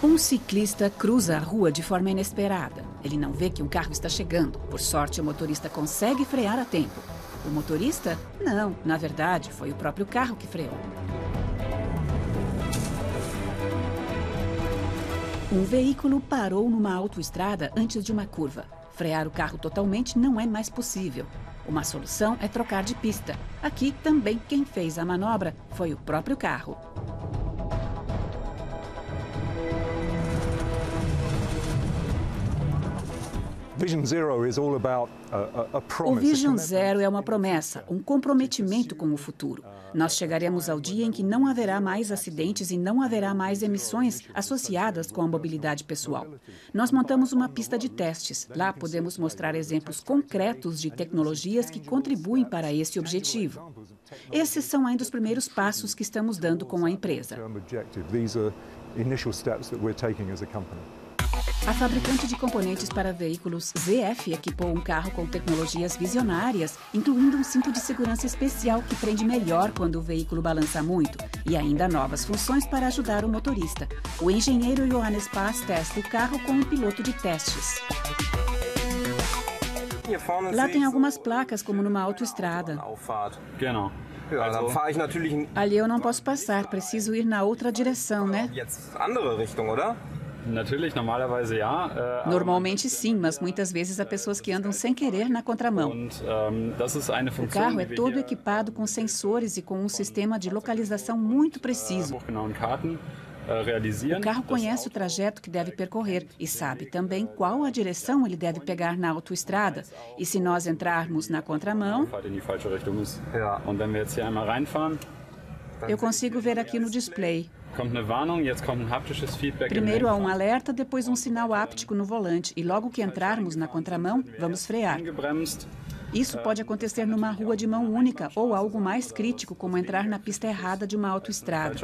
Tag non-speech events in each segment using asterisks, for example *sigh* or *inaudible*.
Um ciclista cruza a rua de forma inesperada. Ele não vê que um carro está chegando. Por sorte, o motorista consegue frear a tempo. O motorista? Não, na verdade, foi o próprio carro que freou. Um veículo parou numa autoestrada antes de uma curva. Frear o carro totalmente não é mais possível. Uma solução é trocar de pista. Aqui também quem fez a manobra foi o próprio carro. O Vision Zero é uma promessa, um comprometimento com o futuro. Nós chegaremos ao dia em que não haverá mais acidentes e não haverá mais emissões associadas com a mobilidade pessoal. Nós montamos uma pista de testes. Lá podemos mostrar exemplos concretos de tecnologias que contribuem para esse objetivo. Esses são ainda os primeiros passos que estamos dando com a empresa. A fabricante de componentes para veículos ZF equipou um carro com tecnologias visionárias, incluindo um cinto de segurança especial que prende melhor quando o veículo balança muito, e ainda novas funções para ajudar o motorista. O engenheiro Johannes Paz testa o carro com um piloto de testes. Lá tem algumas placas, como numa autoestrada. Ali eu não posso passar, preciso ir na outra direção, né? Äh, Normalmente sim, mas muitas vezes há pessoas que andam sem querer na contramão. ähm, O carro é todo equipado com sensores e com um sistema de localização muito preciso. äh, O carro conhece o trajeto que deve percorrer e sabe também qual a direção ele deve pegar na autoestrada. E se nós entrarmos na contramão, eu consigo ver aqui no display. Primeiro há um alerta, depois um sinal áptico no volante. E logo que entrarmos na contramão, vamos frear. Isso pode acontecer numa rua de mão única ou algo mais crítico, como entrar na pista errada de uma autoestrada.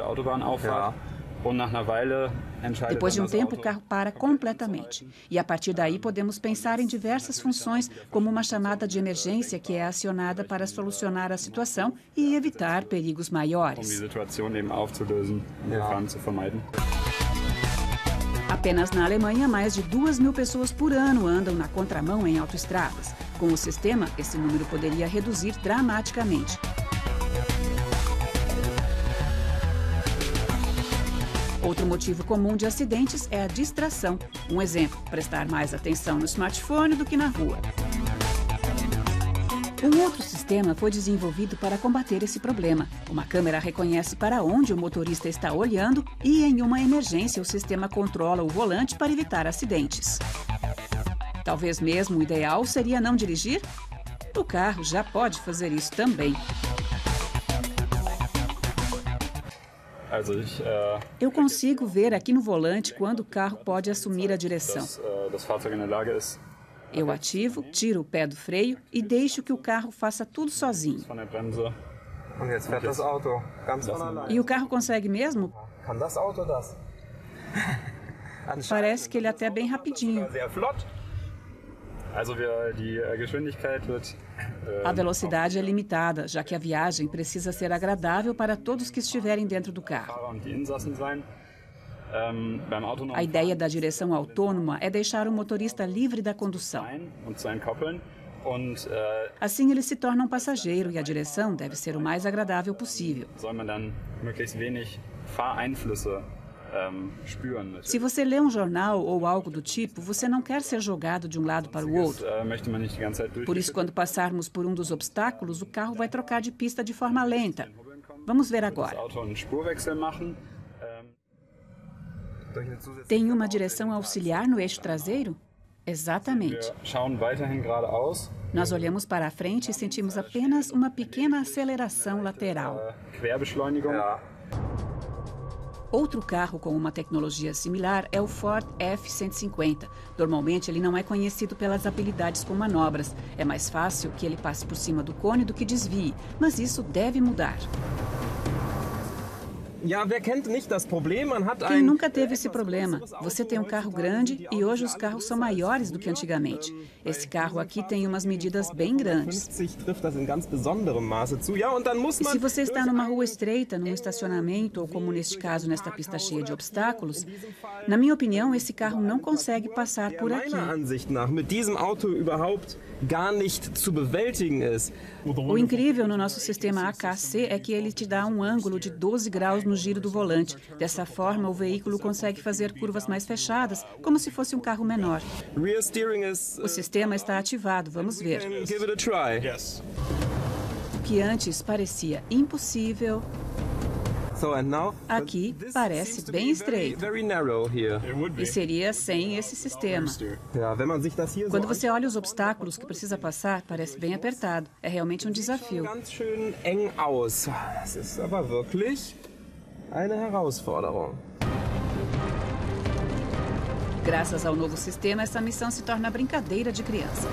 Depois de um tempo, o carro para completamente. E a partir daí podemos pensar em diversas funções, como uma chamada de emergência que é acionada para solucionar a situação e evitar perigos maiores. Apenas na Alemanha, mais de duas mil pessoas por ano andam na contramão em autoestradas. Com o sistema, esse número poderia reduzir dramaticamente. Outro motivo comum de acidentes é a distração. Um exemplo, prestar mais atenção no smartphone do que na rua. Um outro sistema foi desenvolvido para combater esse problema. Uma câmera reconhece para onde o motorista está olhando e, em uma emergência, o sistema controla o volante para evitar acidentes. Talvez mesmo o ideal seria não dirigir? O carro já pode fazer isso também. Eu consigo ver aqui no volante quando o carro pode assumir a direção. äh, Eu ativo, tiro o pé do freio e deixo que o carro faça tudo sozinho. E o carro consegue mesmo? *laughs* Parece que ele é até bem rapidinho. A velocidade é limitada, já que a viagem precisa ser agradável para todos que estiverem dentro do carro. Ähm, A ideia da direção autônoma é deixar o motorista livre da condução. Äh, Assim ele se torna um passageiro e a direção deve ser o mais agradável possível. Se você lê um jornal ou algo do tipo, você não quer ser jogado de um lado para o outro. äh. Por isso, quando passarmos por um dos obstáculos, o carro vai trocar de pista de forma lenta. Vamos ver agora. Ähm, Tem uma direção auxiliar no eixo traseiro? Exatamente. Nós olhamos para a frente e sentimos apenas uma pequena aceleração lateral. Outro carro com uma tecnologia similar é o Ford F-150. Normalmente ele não é conhecido pelas habilidades com manobras. É mais fácil que ele passe por cima do cone do que desvie, mas isso deve mudar. Quem nunca teve esse problema? Você tem um carro grande e hoje os carros são maiores do que antigamente. Esse carro aqui tem umas medidas bem grandes. E se você está numa rua estreita, num estacionamento ou como neste caso nesta pista cheia de obstáculos, na minha opinião, esse carro não consegue passar por aqui. O incrível no nosso sistema AKC é que ele te dá um ângulo de 12 graus no giro do volante. Dessa forma, o veículo consegue fazer curvas mais fechadas, como se fosse um carro menor. O sistema está ativado, vamos ver. O que antes parecia impossível Aqui parece bem estreito. E seria sem esse sistema. Quando você olha os obstáculos que precisa passar, parece bem apertado. É realmente um desafio. Graças ao novo sistema, essa missão se torna brincadeira de criança.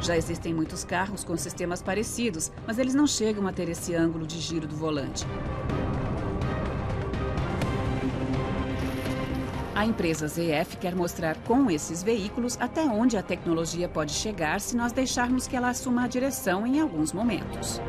Já existem muitos carros com sistemas parecidos, mas eles não chegam a ter esse ângulo de giro do volante. A empresa ZF quer mostrar com esses veículos até onde a tecnologia pode chegar se nós deixarmos que ela assuma a direção em alguns momentos.